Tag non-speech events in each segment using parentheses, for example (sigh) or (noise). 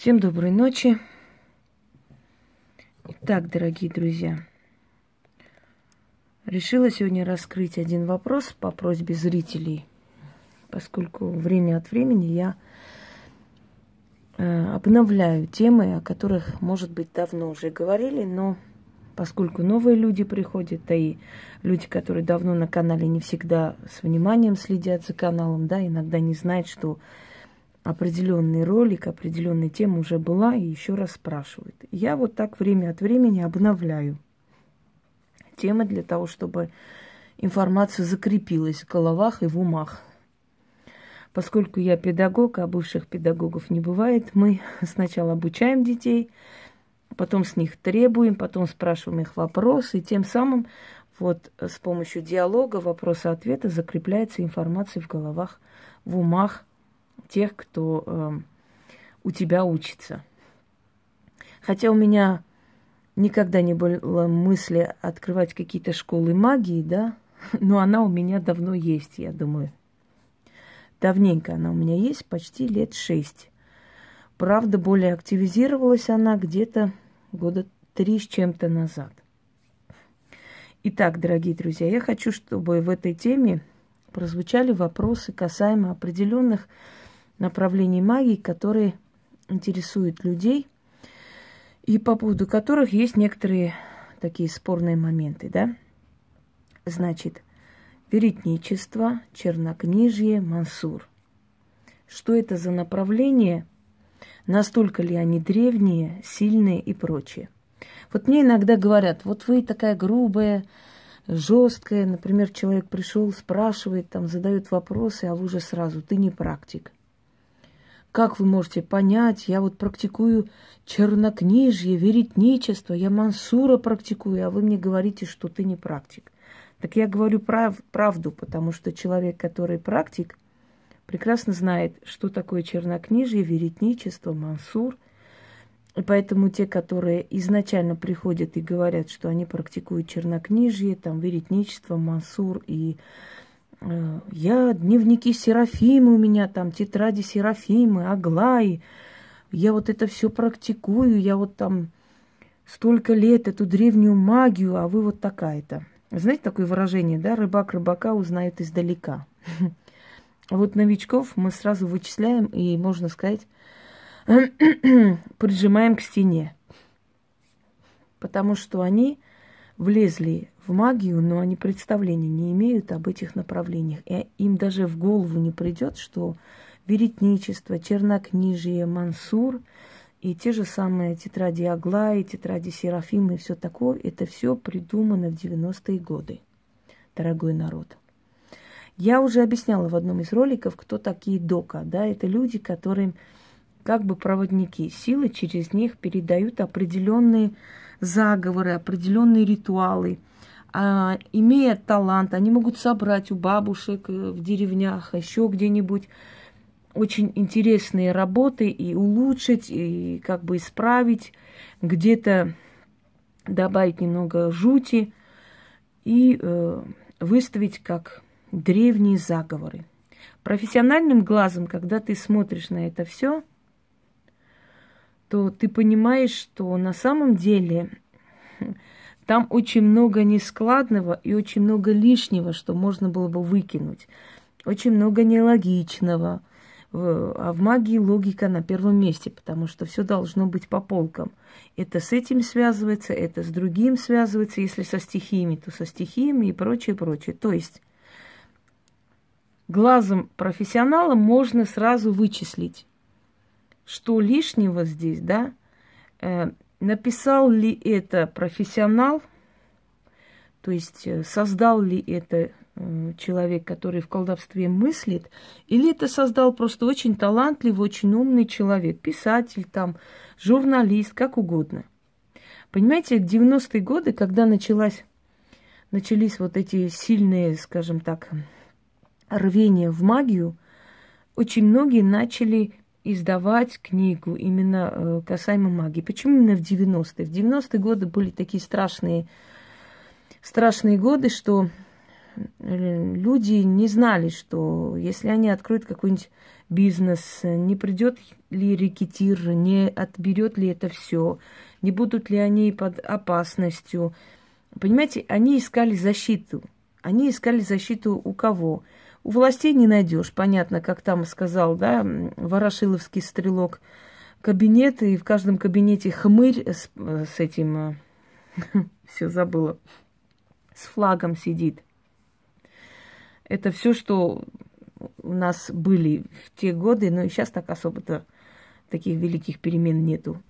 Всем доброй ночи. Итак, дорогие друзья, решила сегодня раскрыть один вопрос по просьбе зрителей, поскольку время от времени я э, обновляю темы, о которых, может быть, давно уже говорили, но поскольку новые люди приходят, да и люди, которые давно на канале, не всегда с вниманием следят за каналом, да, иногда не знают, что определенный ролик, определенная тема уже была и еще раз спрашивают. Я вот так время от времени обновляю темы для того, чтобы информация закрепилась в головах и в умах. Поскольку я педагог, а бывших педагогов не бывает, мы (laughs) сначала обучаем детей, потом с них требуем, потом спрашиваем их вопросы, и тем самым вот с помощью диалога, вопроса-ответа закрепляется информация в головах, в умах тех, кто э, у тебя учится. Хотя у меня никогда не было мысли открывать какие-то школы магии, да, (laughs) но она у меня давно есть, я думаю. Давненько она у меня есть, почти лет шесть. Правда, более активизировалась она где-то года три с чем-то назад. Итак, дорогие друзья, я хочу, чтобы в этой теме прозвучали вопросы касаемо определенных направлений магии, которые интересуют людей и по поводу которых есть некоторые такие спорные моменты, да? Значит, веретничество, чернокнижье, мансур. Что это за направление? Настолько ли они древние, сильные и прочее? Вот мне иногда говорят, вот вы такая грубая, жесткая, например, человек пришел, спрашивает, там задает вопросы, а вы уже сразу, ты не практик. Как вы можете понять, я вот практикую чернокнижье, веретничество, я мансура практикую, а вы мне говорите, что ты не практик. Так я говорю прав, правду, потому что человек, который практик, прекрасно знает, что такое чернокнижье, веретничество, мансур. И поэтому те, которые изначально приходят и говорят, что они практикуют чернокнижье, там, веретничество, мансур и я дневники Серафимы у меня там, тетради Серафимы, Аглаи. Я вот это все практикую, я вот там столько лет эту древнюю магию, а вы вот такая-то. Знаете такое выражение, да? Рыбак рыбака узнает издалека. (laughs) Вот новичков мы сразу вычисляем и, можно сказать, (clears throat) прижимаем к стене. Потому что они влезли в магию, но они представления не имеют об этих направлениях. И им даже в голову не придет, что веретничество, чернокнижие, мансур и те же самые тетради Аглаи, тетради Серафимы и все такое, это все придумано в 90-е годы, дорогой народ. Я уже объясняла в одном из роликов, кто такие дока. Да, это люди, которые как бы проводники силы, через них передают определенные заговоры, определенные ритуалы. А, имея талант, они могут собрать у бабушек э, в деревнях, еще где-нибудь очень интересные работы и улучшить, и как бы исправить, где-то добавить немного жути и э, выставить как древние заговоры. Профессиональным глазом, когда ты смотришь на это все, то ты понимаешь, что на самом деле там очень много нескладного и очень много лишнего, что можно было бы выкинуть. Очень много нелогичного. А в магии логика на первом месте, потому что все должно быть по полкам. Это с этим связывается, это с другим связывается. Если со стихиями, то со стихиями и прочее, прочее. То есть глазом профессионала можно сразу вычислить, что лишнего здесь, да, э, написал ли это профессионал, то есть э, создал ли это э, человек, который в колдовстве мыслит, или это создал просто очень талантливый, очень умный человек, писатель там, журналист, как угодно. Понимаете, 90-е годы, когда началась, начались вот эти сильные, скажем так, рвения в магию, очень многие начали издавать книгу именно э, касаемо магии. Почему именно в 90-е? В 90-е годы были такие страшные, страшные годы, что люди не знали, что если они откроют какой-нибудь бизнес, не придет ли рекетир, не отберет ли это все, не будут ли они под опасностью. Понимаете, они искали защиту. Они искали защиту у кого? У властей не найдешь, понятно, как там сказал, да, Ворошиловский стрелок, кабинет, и в каждом кабинете хмырь с, с этим, (laughs) все забыла, с флагом сидит. Это все, что у нас были в те годы, но и сейчас так особо-то таких великих перемен нету.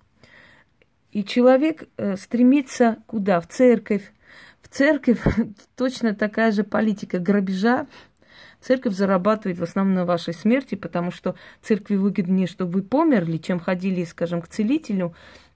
И человек э, стремится куда? В церковь. В церковь (laughs) точно такая же политика грабежа. Церковь зарабатывает в основном на вашей смерти, потому что церкви выгоднее, чтобы вы померли, чем ходили, скажем, к целителю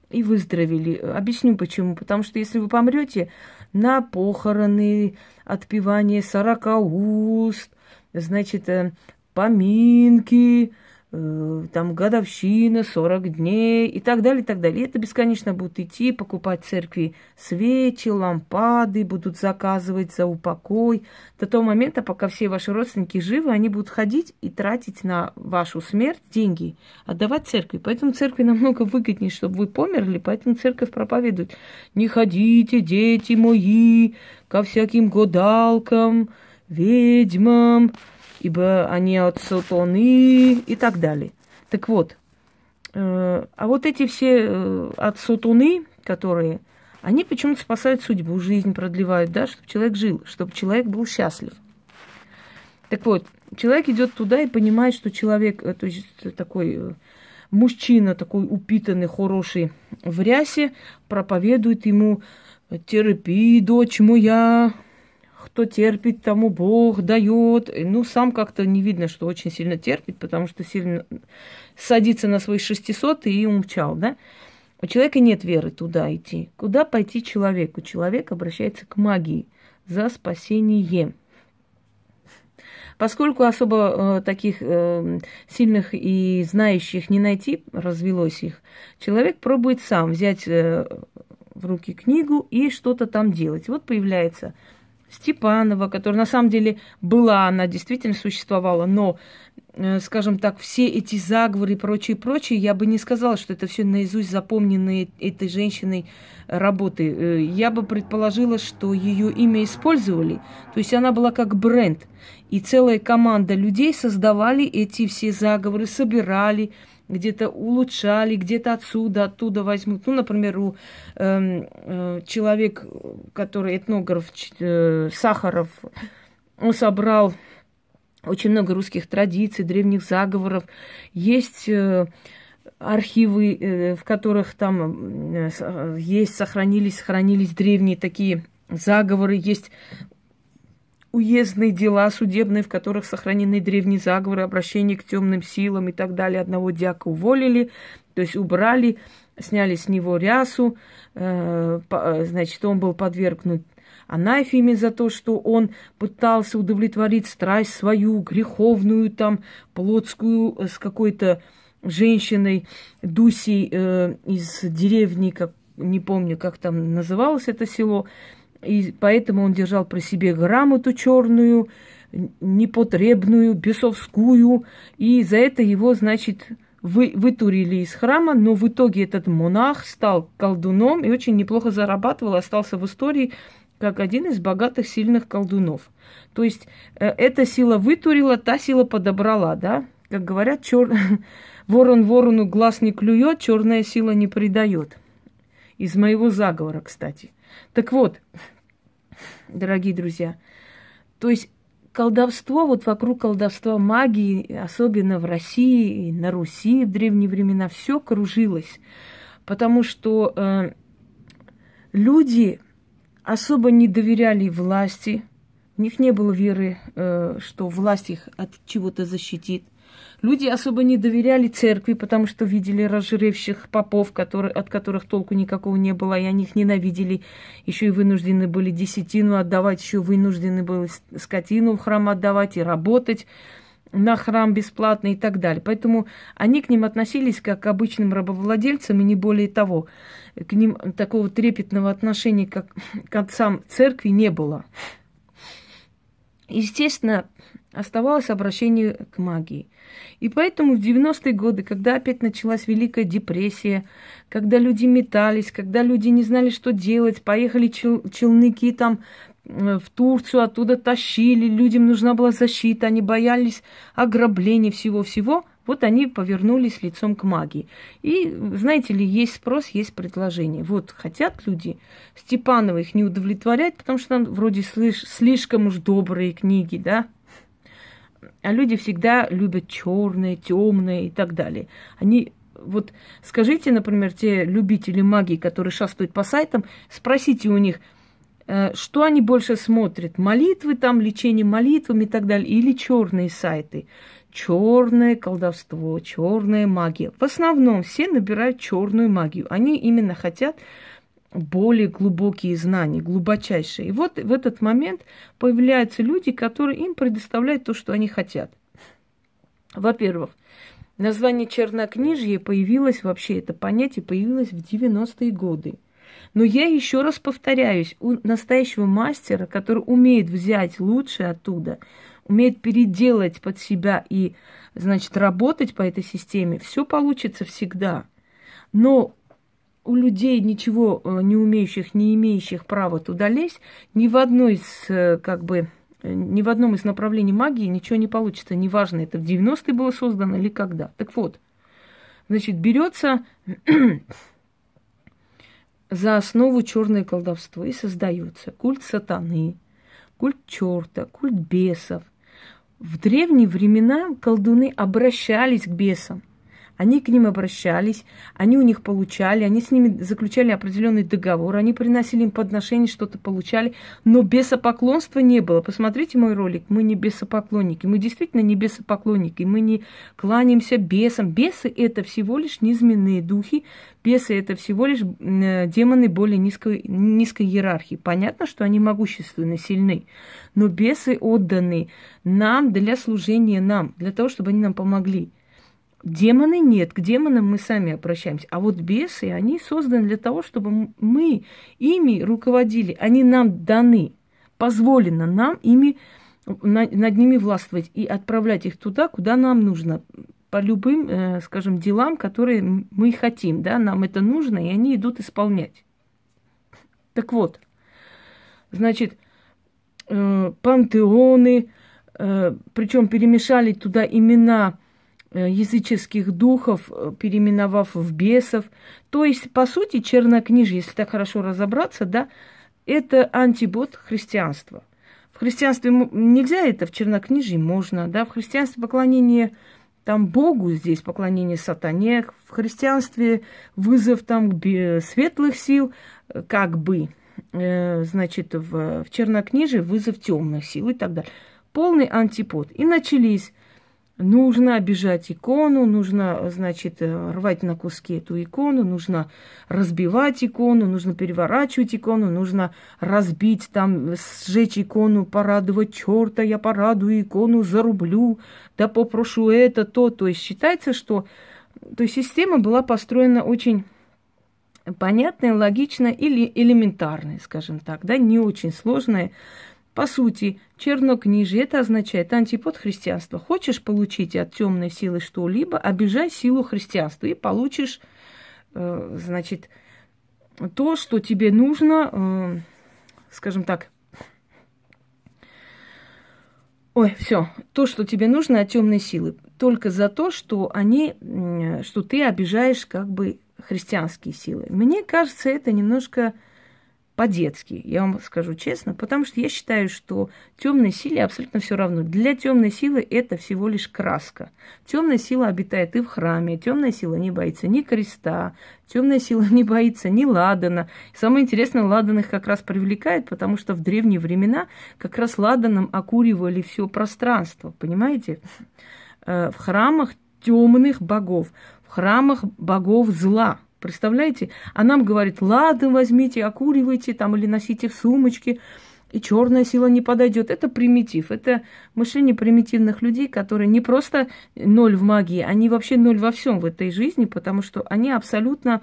и выздоровели. Объясню почему. Потому что если вы помрете на похороны, отпевание сорока уст, значит, э, поминки, там годовщина, 40 дней и так далее, и так далее. И это бесконечно будут идти, покупать церкви свечи, лампады, будут заказывать за упокой. До того момента, пока все ваши родственники живы, они будут ходить и тратить на вашу смерть деньги, отдавать церкви. Поэтому церкви намного выгоднее, чтобы вы померли, поэтому церковь проповедует. Не ходите, дети мои, ко всяким годалкам, ведьмам, ибо они от сатаны и так далее. Так вот, э, а вот эти все э, от сатаны, которые, они почему-то спасают судьбу, жизнь продлевают, да, чтобы человек жил, чтобы человек был счастлив. Так вот, человек идет туда и понимает, что человек, э, то есть такой мужчина, такой упитанный, хороший в рясе, проповедует ему терпи, дочь моя, кто терпит, тому Бог дает. Ну, сам как-то не видно, что очень сильно терпит, потому что сильно садится на свои 600 и умчал, да? У человека нет веры туда идти. Куда пойти человеку? Человек обращается к магии за спасением. Поскольку особо э, таких э, сильных и знающих не найти, развелось их, человек пробует сам взять э, в руки книгу и что-то там делать. Вот появляется Степанова, которая на самом деле была, она действительно существовала, но, э, скажем так, все эти заговоры и прочее, прочее, я бы не сказала, что это все наизусть запомненные этой женщиной работы. Э, я бы предположила, что ее имя использовали, то есть она была как бренд, и целая команда людей создавали эти все заговоры, собирали, где-то улучшали, где-то отсюда, оттуда возьмут. Ну, например, у э, э, человек, который этнограф э, Сахаров, он собрал очень много русских традиций, древних заговоров. Есть э, архивы, э, в которых там э, есть, сохранились, сохранились древние такие заговоры. Есть уездные дела судебные, в которых сохранены древние заговоры, обращение к темным силам и так далее. Одного дьяка уволили, то есть убрали, сняли с него рясу, э, э, значит, он был подвергнут анафеме за то, что он пытался удовлетворить страсть свою, греховную, там, плотскую, э, с какой-то женщиной, Дусей из деревни, как, не помню, как там называлось это село, и поэтому он держал при себе грамоту черную, непотребную, бесовскую, и за это его, значит, вы, вытурили из храма, но в итоге этот монах стал колдуном и очень неплохо зарабатывал, остался в истории как один из богатых, сильных колдунов. То есть э, эта сила вытурила, та сила подобрала, да? Как говорят, чер... (laughs) ворон ворону глаз не клюет, черная сила не предает. Из моего заговора, кстати. Так вот, дорогие друзья. То есть колдовство, вот вокруг колдовства магии, особенно в России на Руси в древние времена, все кружилось. Потому что э, люди особо не доверяли власти, у них не было веры, э, что власть их от чего-то защитит. Люди особо не доверяли церкви, потому что видели разжиревших попов, которые, от которых толку никакого не было, и они их ненавидели. Еще и вынуждены были десятину отдавать, еще вынуждены были скотину в храм отдавать и работать на храм бесплатно и так далее. Поэтому они к ним относились как к обычным рабовладельцам, и не более того. К ним такого трепетного отношения, как к отцам церкви, не было. естественно, оставалось обращение к магии. И поэтому в 90-е годы, когда опять началась Великая депрессия, когда люди метались, когда люди не знали, что делать, поехали чел- челныки там в Турцию, оттуда тащили, людям нужна была защита, они боялись ограбления всего-всего, вот они повернулись лицом к магии. И, знаете ли, есть спрос, есть предложение. Вот хотят люди, Степанова их не удовлетворять, потому что там вроде слиш- слишком уж добрые книги, да, а люди всегда любят черное, темное и так далее. Они вот скажите, например, те любители магии, которые шастают по сайтам, спросите у них, э, что они больше смотрят, молитвы там, лечение молитвами и так далее, или черные сайты. Черное колдовство, черная магия. В основном все набирают черную магию. Они именно хотят более глубокие знания, глубочайшие. И вот в этот момент появляются люди, которые им предоставляют то, что они хотят. Во-первых, название чернокнижье появилось, вообще это понятие появилось в 90-е годы. Но я еще раз повторяюсь, у настоящего мастера, который умеет взять лучшее оттуда, умеет переделать под себя и, значит, работать по этой системе, все получится всегда. Но у людей ничего э, не умеющих, не имеющих права туда лезть, ни в одной из, э, как бы, э, ни в одном из направлений магии ничего не получится. Неважно, это в 90-е было создано или когда. Так вот, значит, берется (clears throat) за основу черное колдовство и создается культ сатаны, культ черта, культ бесов. В древние времена колдуны обращались к бесам – они к ним обращались, они у них получали, они с ними заключали определенный договор, они приносили им подношения, что-то получали, но бесопоклонства не было. Посмотрите мой ролик, мы не бесопоклонники, мы действительно не бесопоклонники, мы не кланяемся бесам. Бесы – это всего лишь низменные духи, бесы – это всего лишь э, демоны более низкой, низкой иерархии. Понятно, что они могущественны, сильны, но бесы отданы нам для служения нам, для того, чтобы они нам помогли. Демоны нет, к демонам мы сами обращаемся. А вот бесы, они созданы для того, чтобы мы ими руководили. Они нам даны. Позволено нам ими, над ними властвовать и отправлять их туда, куда нам нужно. По любым, э, скажем, делам, которые мы хотим. Да? Нам это нужно, и они идут исполнять. Так вот, значит, э, пантеоны, э, причем перемешали туда имена языческих духов, э, переименовав в бесов. То есть, по сути, чернокнижие, если так хорошо разобраться, да, это антибот христианства. В христианстве нельзя это, в чернокнижии можно, да, в христианстве поклонение там Богу, здесь поклонение сатане, в христианстве вызов там светлых сил, э, как бы, значит, в, в чернокнижии вызов темных сил и так далее. Полный антипод. И начались Нужно обижать икону, нужно, значит, э, рвать на куски эту икону, нужно разбивать икону, нужно переворачивать икону, нужно разбить там, сжечь икону, порадовать черта, я порадую икону, зарублю, да попрошу это, то. То есть считается, что то есть система была построена очень понятная, логичная или элементарная, скажем так, да, не очень сложная. По сути, чернокнижие это означает антипод христианства. Хочешь получить от темной силы что-либо, обижай силу христианства и получишь, э, значит, то, что тебе нужно, э, скажем так, Ой, все, то, что тебе нужно от темной силы, только за то, что они, что ты обижаешь как бы христианские силы. Мне кажется, это немножко по-детски, я вам скажу честно, потому что я считаю, что темной силе абсолютно все равно. Для темной силы это всего лишь краска. Темная сила обитает и в храме, темная сила не боится ни креста, темная сила (laughs) не боится ни ладана. самое интересное, ладан их как раз привлекает, потому что в древние времена как раз ладаном окуривали все пространство, понимаете? Э, в храмах темных богов, в храмах богов зла – Представляете? А нам говорит, ладно, возьмите, окуривайте там или носите в сумочке, и черная сила не подойдет. Это примитив, это мышление примитивных людей, которые не просто ноль в магии, они вообще ноль во всем в этой жизни, потому что они абсолютно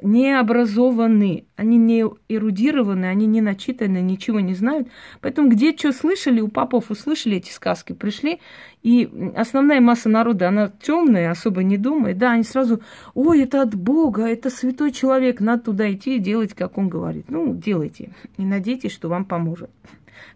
не образованы, они не эрудированы, они не начитаны, ничего не знают. Поэтому где что слышали, у папов услышали эти сказки, пришли, и основная масса народа, она темная, особо не думает, да, они сразу, ой, это от Бога, это святой человек, надо туда идти и делать, как он говорит. Ну, делайте, и надейтесь, что вам поможет.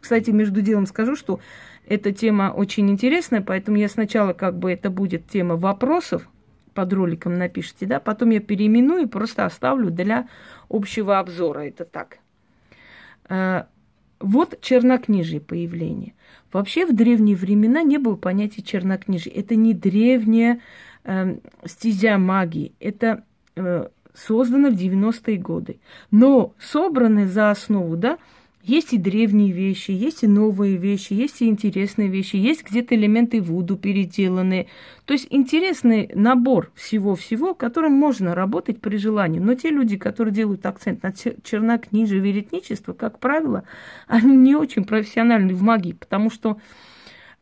Кстати, между делом скажу, что эта тема очень интересная, поэтому я сначала как бы это будет тема вопросов, под роликом напишите, да, потом я переименую просто оставлю для общего обзора. Это так. А, вот чернокнижие появление. Вообще в древние времена не было понятия чернокнижия. Это не древняя э, стезя магии. Это э, создано в 90-е годы. Но собраны за основу, да, есть и древние вещи, есть и новые вещи, есть и интересные вещи, есть где-то элементы Вуду переделанные. То есть интересный набор всего-всего, которым можно работать при желании. Но те люди, которые делают акцент на чернокнижие, веретничество, как правило, они не очень профессиональны в магии, потому что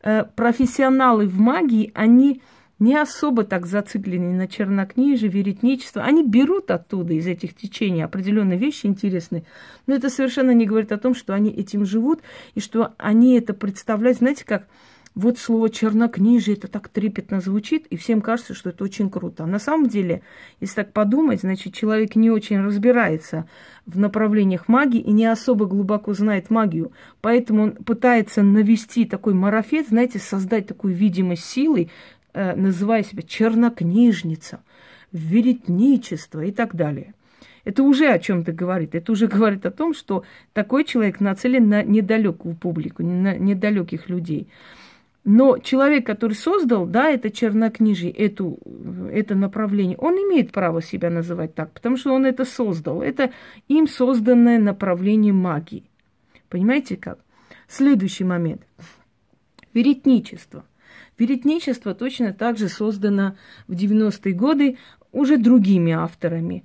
э, профессионалы в магии, они не особо так зациклены на чернокнижие, веретничество. Они берут оттуда, из этих течений, определенные вещи интересные. Но это совершенно не говорит о том, что они этим живут, и что они это представляют. Знаете, как вот слово чернокнижие, это так трепетно звучит, и всем кажется, что это очень круто. А на самом деле, если так подумать, значит, человек не очень разбирается в направлениях магии и не особо глубоко знает магию. Поэтому он пытается навести такой марафет, знаете, создать такую видимость силы, э, называя себя чернокнижница, веретничество и так далее. Это уже о чем-то говорит. Это уже (laughs) говорит о том, что такой человек нацелен на недалекую публику, на недалеких людей. Но человек, который создал, да, это чернокнижие, эту, это направление, он имеет право себя называть так, потому что он это создал. Это им созданное направление магии. Понимаете как? Следующий момент. Веретничество. Веретничество точно так же создано в 90-е годы уже другими авторами.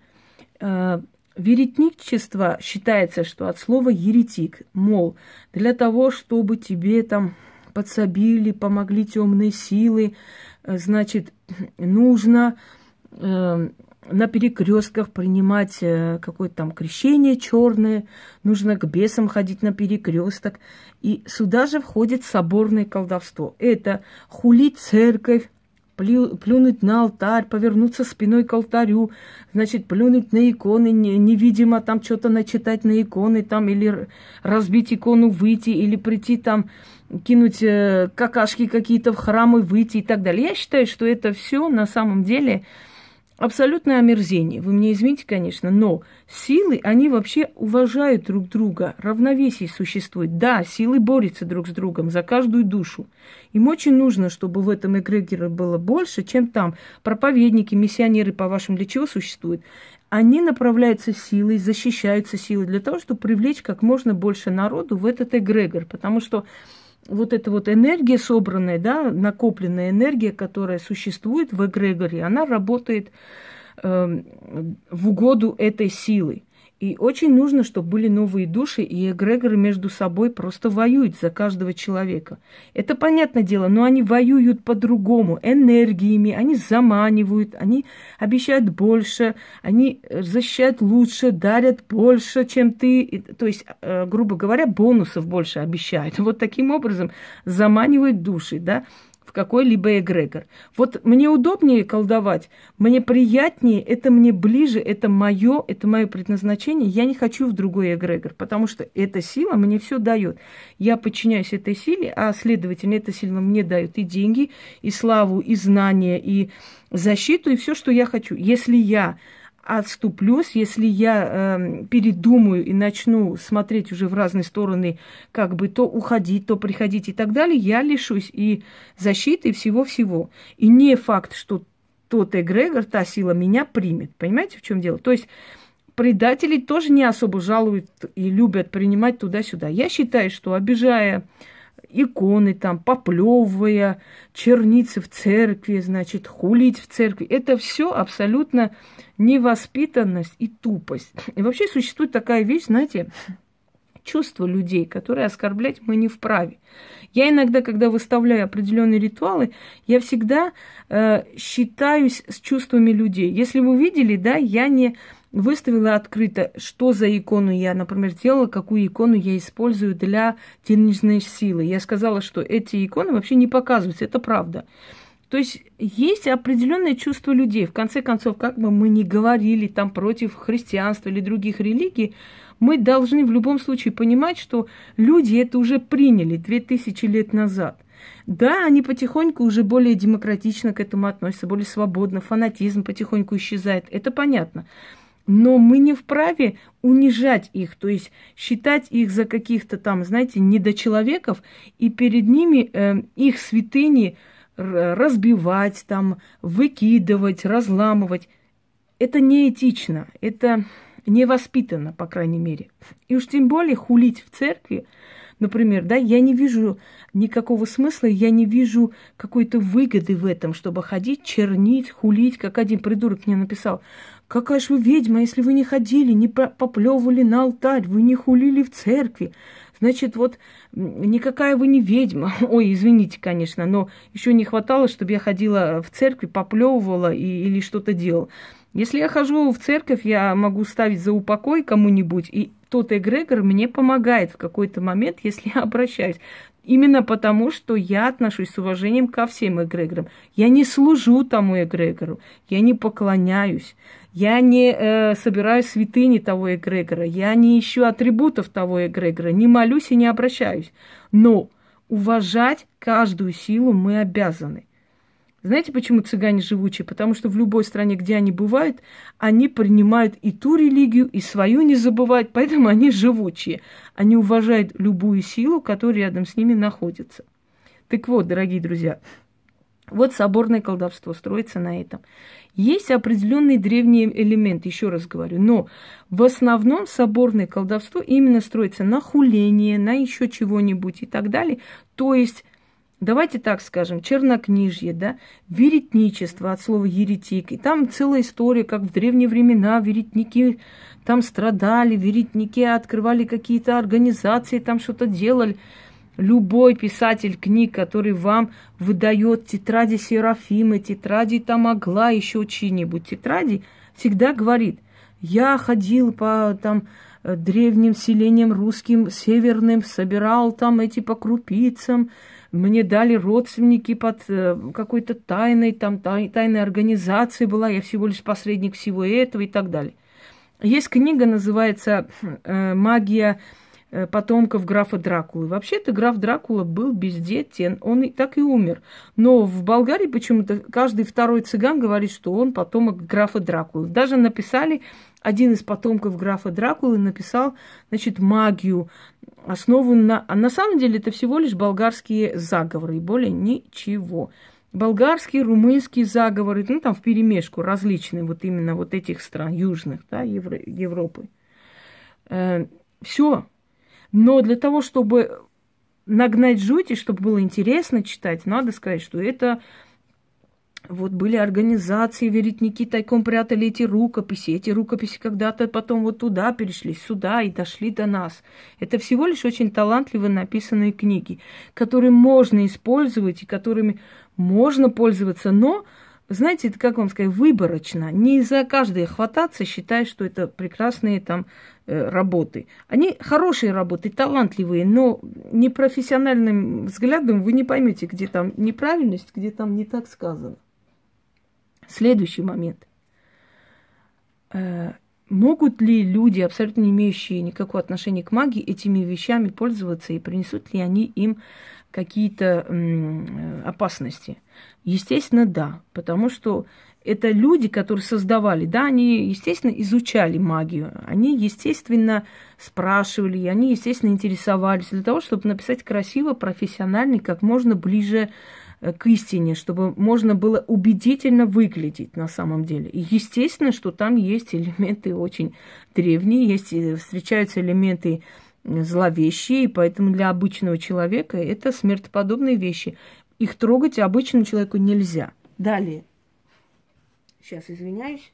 Э, веретничество считается, что от слова еретик, мол, для того, чтобы тебе там подсобили, помогли темные силы, э, значит, нужно э, на перекрестках принимать э, какое-то там крещение черное, нужно к бесам ходить на перекресток. И сюда же входит соборное колдовство. Это хулить церковь, плю, плюнуть на алтарь, повернуться спиной к алтарю, значит, плюнуть на иконы, не, невидимо там что-то начитать на иконы, там, или разбить икону, выйти, или прийти там, кинуть э, какашки какие-то в храм и выйти и так далее. Я считаю, что это все на самом деле абсолютное омерзение. Вы мне извините, конечно, но силы, они вообще уважают друг друга, равновесие существует. Да, силы борются друг с другом за каждую душу. Им очень нужно, чтобы в этом эгрегоре было больше, чем там. Проповедники, миссионеры, по-вашему, для чего существуют? Они направляются силой, защищаются силой для того, чтобы привлечь как можно больше народу в этот эгрегор. Потому что вот эта вот энергия собранная, да, накопленная энергия, которая существует в эгрегоре, она работает э, в угоду этой силы. И очень нужно, чтобы были новые души, и эгрегоры между собой просто воюют за каждого человека. Это понятное дело, но они воюют по-другому, энергиями, они заманивают, они обещают больше, они защищают лучше, дарят больше, чем ты. То есть, э, грубо говоря, бонусов больше обещают. (laughs) Вот таким образом заманивают души, да какой-либо эгрегор. Вот мне удобнее колдовать, мне приятнее, это мне ближе, это мое, это мое предназначение. Я не хочу в другой эгрегор, потому что эта сила мне все дает. Я подчиняюсь этой силе, а следовательно, эта сила мне дает и деньги, и славу, и знания, и защиту, и все, что я хочу. Если я отступлюсь, если я э, передумаю и начну смотреть уже в разные стороны, как бы то уходить, то приходить и так далее, я лишусь и защиты, и всего-всего. И не факт, что тот эгрегор, та сила меня примет. Понимаете, в чем дело? То есть предателей тоже не особо жалуют и любят принимать туда-сюда. Я считаю, что обижая иконы там, поплевывая, черницы в церкви, значит, хулить в церкви. Это все абсолютно невоспитанность и тупость. И вообще существует такая вещь, знаете, чувства людей, которые оскорблять мы не вправе. Я иногда, когда выставляю определенные ритуалы, я всегда э, считаюсь с чувствами людей. Если вы видели, да, я не выставила открыто, что за икону я, например, делала, какую икону я использую для денежной силы. Я сказала, что эти иконы вообще не показываются, это правда. То есть есть определенное чувство людей. В конце концов, как бы мы ни говорили там против христианства или других религий, мы должны в любом случае понимать, что люди это уже приняли 2000 лет назад. Да, они потихоньку уже более демократично к этому относятся, более свободно, фанатизм потихоньку исчезает, это понятно. Но мы не вправе унижать их, то есть считать их за каких-то там, знаете, недочеловеков, и перед ними э, их святыни разбивать, там, выкидывать, разламывать. Это неэтично, это невоспитанно, по крайней мере. И уж тем более хулить в церкви, например, да, я не вижу никакого смысла, я не вижу какой-то выгоды в этом, чтобы ходить, чернить, хулить, как один придурок мне написал. Какая ж вы ведьма, если вы не ходили, не поплевывали на алтарь, вы не хулили в церкви. Значит, вот никакая вы не ведьма. (laughs) Ой, извините, конечно, но еще не хватало, чтобы я ходила в церкви, поплевывала и, или что-то делала. Если я хожу в церковь, я могу ставить за упокой кому-нибудь, и тот эгрегор мне помогает в какой-то момент, (laughs) если я обращаюсь. Именно потому, что я отношусь с уважением ко всем эгрегорам. Я не служу тому эгрегору, я не поклоняюсь, я не э, собираю святыни того эгрегора, я не ищу атрибутов того эгрегора, не молюсь и не обращаюсь. Но уважать каждую силу мы обязаны – знаете, почему цыгане живучие? Потому что в любой стране, где они бывают, они принимают и ту религию, и свою не забывают, поэтому они живучие. Они уважают любую силу, которая рядом с ними находится. Так вот, дорогие друзья, вот соборное колдовство строится на этом. Есть определенный древний элемент, еще раз говорю, но в основном соборное колдовство именно строится на хуление, на еще чего-нибудь и так далее. То есть давайте так скажем, чернокнижье, да, веретничество от слова еретик. И там целая история, как в древние времена веретники там страдали, веретники открывали какие-то организации, там что-то делали. Любой писатель книг, который вам выдает тетради Серафимы, тетради там Агла, еще чьи-нибудь тетради, всегда говорит, я ходил по там древним селениям русским, северным, собирал там эти по крупицам, мне дали родственники под э, какой-то тайной, там тай, тайной организацией была, я всего лишь посредник всего этого и так далее. Есть книга, называется э, «Магия потомков графа Дракулы». Вообще-то граф Дракула был бездетен, он и так и умер. Но в Болгарии почему-то каждый второй цыган говорит, что он потомок графа Дракулы. Даже написали, один из потомков графа Дракулы написал, значит, магию основан на... А на самом деле это всего лишь болгарские заговоры, и более ничего. Болгарские, румынские заговоры, ну там в перемешку различные вот именно вот этих стран южных, да, Евро, Европы. Э, все. Но для того, чтобы нагнать жути, чтобы было интересно читать, надо сказать, что это вот были организации, веретники тайком прятали эти рукописи. Эти рукописи когда-то потом вот туда перешли, сюда и дошли до нас. Это всего лишь очень талантливо написанные книги, которые можно использовать и которыми можно пользоваться, но, знаете, это как вам сказать, выборочно. Не за каждое хвататься, считая, что это прекрасные там э, работы. Они хорошие работы, талантливые, но непрофессиональным взглядом вы не поймете, где там неправильность, где там не так сказано. Следующий момент. Э, могут ли люди, абсолютно не имеющие никакого отношения к магии, этими вещами пользоваться и принесут ли они им какие-то э, опасности? Естественно, да, потому что это люди, которые создавали, да, они, естественно, изучали магию, они, естественно, спрашивали, они, естественно, интересовались для того, чтобы написать красиво, профессионально, как можно ближе Э, к истине, чтобы можно было убедительно выглядеть на самом деле. И естественно, что там есть элементы очень древние, есть, э, встречаются элементы зловещие, и поэтому для обычного человека это смертоподобные вещи. Их трогать обычному человеку нельзя. Далее. Сейчас извиняюсь.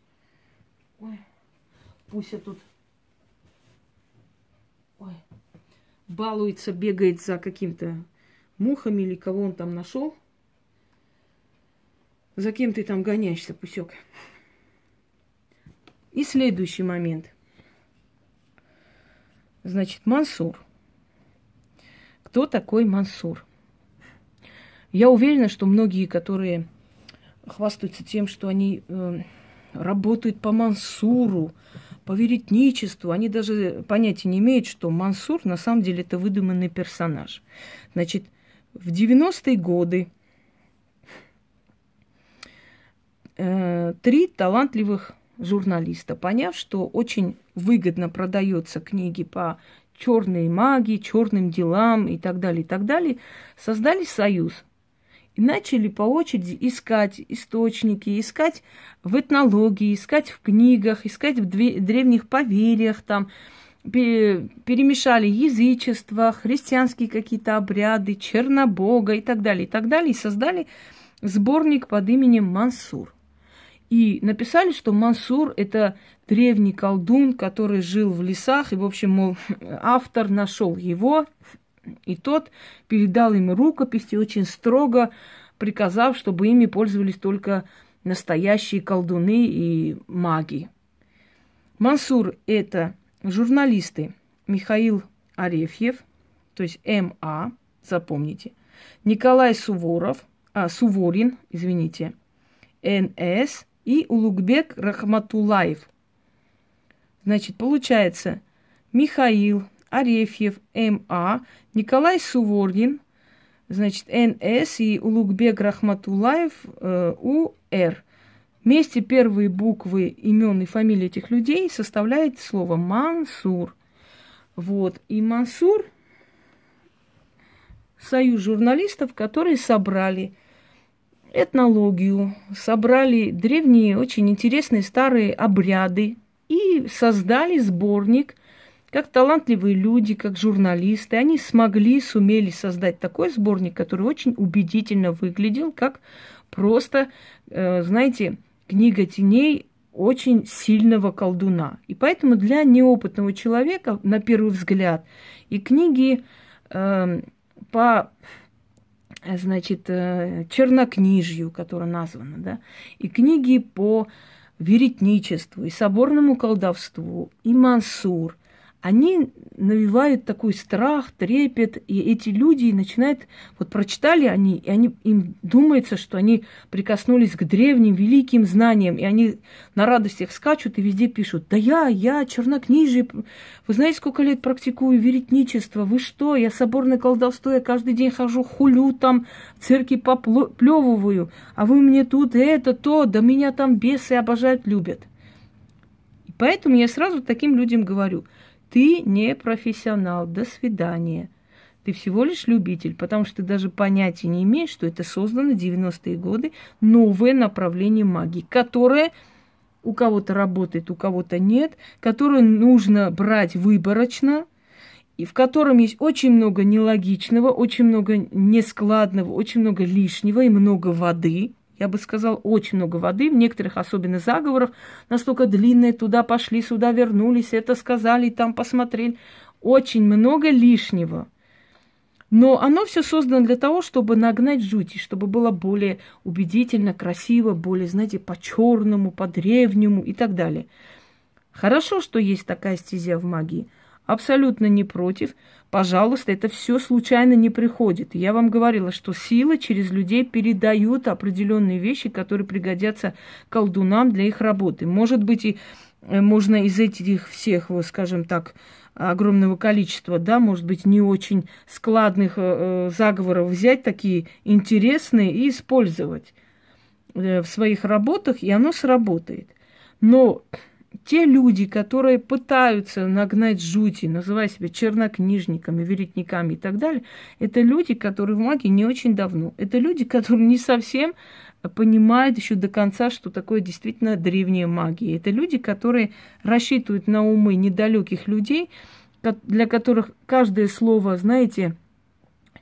Ой, пусть я тут... Ой. балуется, бегает за каким-то мухами или кого он там нашел. За кем ты там гоняешься, пусек? И следующий момент. Значит, Мансур. Кто такой Мансур? Я уверена, что многие, которые хвастаются тем, что они э, работают по Мансуру, по веретничеству, они даже понятия не имеют, что Мансур на самом деле это выдуманный персонаж. Значит, в 90-е годы э, три талантливых журналиста, поняв, что очень выгодно продается книги по черной магии, черным делам и так далее, и так далее, создали союз и начали по очереди искать источники, искать в этнологии, искать в книгах, искать в древних поверьях, там, перемешали язычество, христианские какие-то обряды, чернобога и так далее, и так далее, и создали сборник под именем Мансур. И написали, что Мансур – это древний колдун, который жил в лесах, и, в общем, мол, (laughs) автор нашел его, и тот передал им рукописи, очень строго приказав, чтобы ими пользовались только настоящие колдуны и маги. Мансур – это журналисты Михаил Арефьев, то есть МА, запомните, Николай Суворов, а, Суворин, извините, НС и Улугбек Рахматулаев. Значит, получается Михаил Арефьев, МА, Николай Суворин, значит, НС и Улугбек Рахматулаев, э, УР. Вместе первые буквы имен и фамилии этих людей составляет слово Мансур. Вот. И Мансур – союз журналистов, которые собрали этнологию, собрали древние, очень интересные старые обряды и создали сборник, как талантливые люди, как журналисты. Они смогли, сумели создать такой сборник, который очень убедительно выглядел, как просто, э, знаете, книга теней очень сильного колдуна. И поэтому для неопытного человека, на первый взгляд, и книги э, по значит, э, чернокнижью, которая названа, да, и книги по веретничеству, и соборному колдовству, и мансур, они навевают такой страх, трепет, и эти люди начинают, вот прочитали они, и они, им думается, что они прикоснулись к древним, великим знаниям, и они на радостях скачут и везде пишут, да я, я, чернокнижие, вы знаете, сколько лет практикую веретничество, вы что, я соборное колдовство, я каждый день хожу, хулю там, церкви поплевываю, а вы мне тут это, то, да меня там бесы обожают, любят. И поэтому я сразу таким людям говорю – ты не профессионал, до свидания. Ты всего лишь любитель, потому что ты даже понятия не имеешь, что это создано в 90-е годы новое направление магии, которое у кого-то работает, у кого-то нет, которое нужно брать выборочно, и в котором есть очень много нелогичного, очень много нескладного, очень много лишнего и много воды я бы сказал, очень много воды, в некоторых особенно заговорах, настолько длинные, туда пошли, сюда вернулись, это сказали, там посмотрели. Очень много лишнего. Но оно все создано для того, чтобы нагнать жути, чтобы было более убедительно, красиво, более, знаете, по-черному, по-древнему и так далее. Хорошо, что есть такая стезя в магии. Абсолютно не против. Пожалуйста, это все случайно не приходит. Я вам говорила, что сила через людей передают определенные вещи, которые пригодятся колдунам для их работы. Может быть, и э, можно из этих всех, скажем так, огромного количества, да, может быть, не очень складных э, э заговоров взять такие интересные и использовать в своих работах, и оно сработает. Но те люди, которые пытаются нагнать жути, называя себя чернокнижниками, веретниками и так далее, это люди, которые в магии не очень давно. Это люди, которые не совсем понимают еще до конца, что такое действительно древняя магия. Это люди, которые рассчитывают на умы недалеких людей, для которых каждое слово, знаете,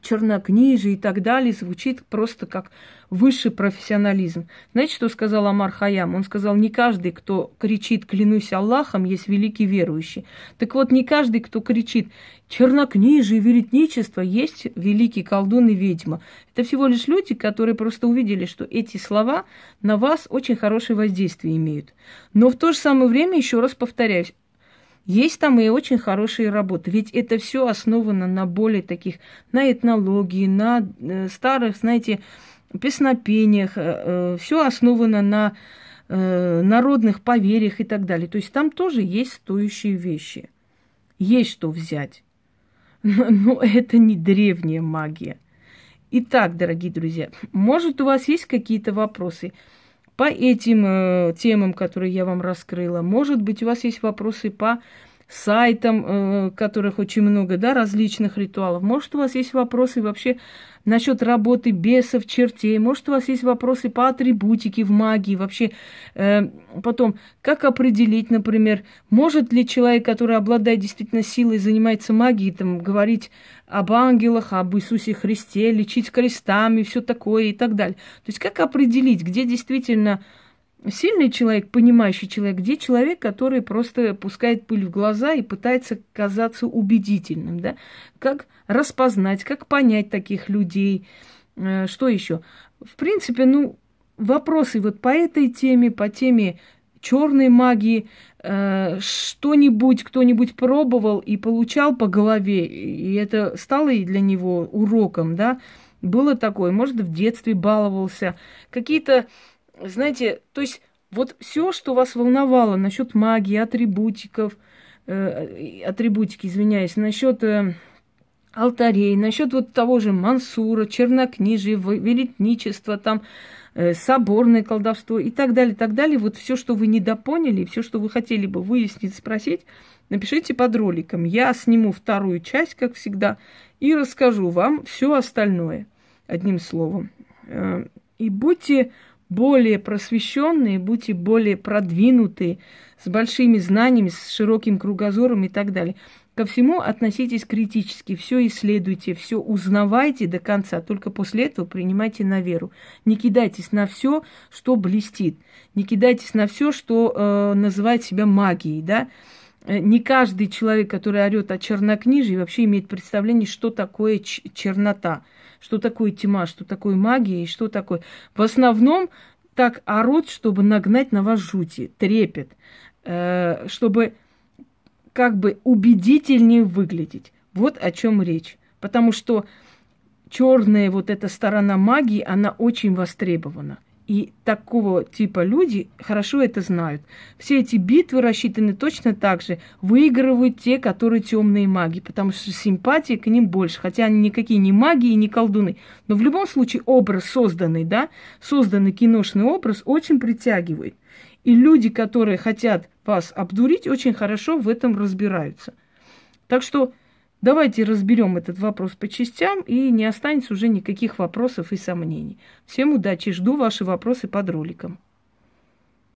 чернокнижие и так далее звучит просто как высший профессионализм. Знаете, что сказал Амар Хаям? Он сказал, не каждый, кто кричит «клянусь Аллахом», есть великий верующий. Так вот, не каждый, кто кричит «чернокнижие, веретничество», есть великий колдун и ведьма. Это всего лишь люди, которые просто увидели, что эти слова на вас очень хорошее воздействие имеют. Но в то же самое время, еще раз повторяюсь, есть там и очень хорошие работы, ведь это все основано на более таких, на этнологии, на э, старых, знаете, песнопениях, э, э, все основано на народных поверьях и так далее. То есть там тоже есть стоящие вещи. Есть что взять. (laughs) Но, но это не древняя магия. Итак, дорогие друзья, может у вас есть какие-то вопросы по этим э, темам, которые я вам раскрыла? Может быть, у вас есть вопросы по сайтам, э, которых очень много, да, различных ритуалов. Может, у вас есть вопросы вообще насчет работы бесов, чертей. Может, у вас есть вопросы по атрибутике в магии. Вообще, э, потом, как определить, например, может ли человек, который обладает действительно силой, занимается магией, там, говорить об ангелах, об Иисусе Христе, лечить крестами, все такое и так далее. То есть, как определить, где действительно сильный человек, понимающий человек, где человек, который просто пускает пыль в глаза и пытается казаться убедительным, да? Как распознать, как понять таких людей, э, что еще? В принципе, ну, вопросы вот по этой теме, по теме черной магии, э, что-нибудь кто-нибудь пробовал и получал по голове, и это стало и для него уроком, да? Было такое, может, в детстве баловался, какие-то знаете, то есть вот все, что вас волновало насчет магии, атрибутиков, э, атрибутики, извиняюсь, насчет э, алтарей, насчет вот того же Мансура, чернокнижия, велетничества, там, э, соборное колдовство и так далее, так далее. Вот все, что вы недопоняли, все, что вы хотели бы выяснить, спросить, напишите под роликом. Я сниму вторую часть, как всегда, и расскажу вам все остальное, одним словом. Э, и будьте более просвещенные, будьте более продвинутые, с большими знаниями, с широким кругозором и так далее. Ко всему относитесь критически, все исследуйте, все узнавайте до конца, только после этого принимайте на веру. Не кидайтесь на все, что блестит, не кидайтесь на все, что э, называет себя магией, да. Э, не каждый человек, который орет о чернокнижии, вообще имеет представление, что такое чернота что такое тьма, что такое магия и что такое. В основном так орут, чтобы нагнать на вас жути, трепет, э, чтобы как бы убедительнее выглядеть. Вот о чем речь. Потому что черная вот эта сторона магии, она очень востребована – и такого типа люди хорошо это знают. Все эти битвы рассчитаны точно так же. Выигрывают те, которые темные маги, потому что симпатии к ним больше. Хотя они никакие не маги и не колдуны. Но в любом случае образ созданный, да, созданный киношный образ очень притягивает. И люди, которые хотят вас обдурить, очень хорошо в этом разбираются. Так что Давайте разберем этот вопрос по частям, и не останется уже никаких вопросов и сомнений. Всем удачи, жду ваши вопросы под роликом.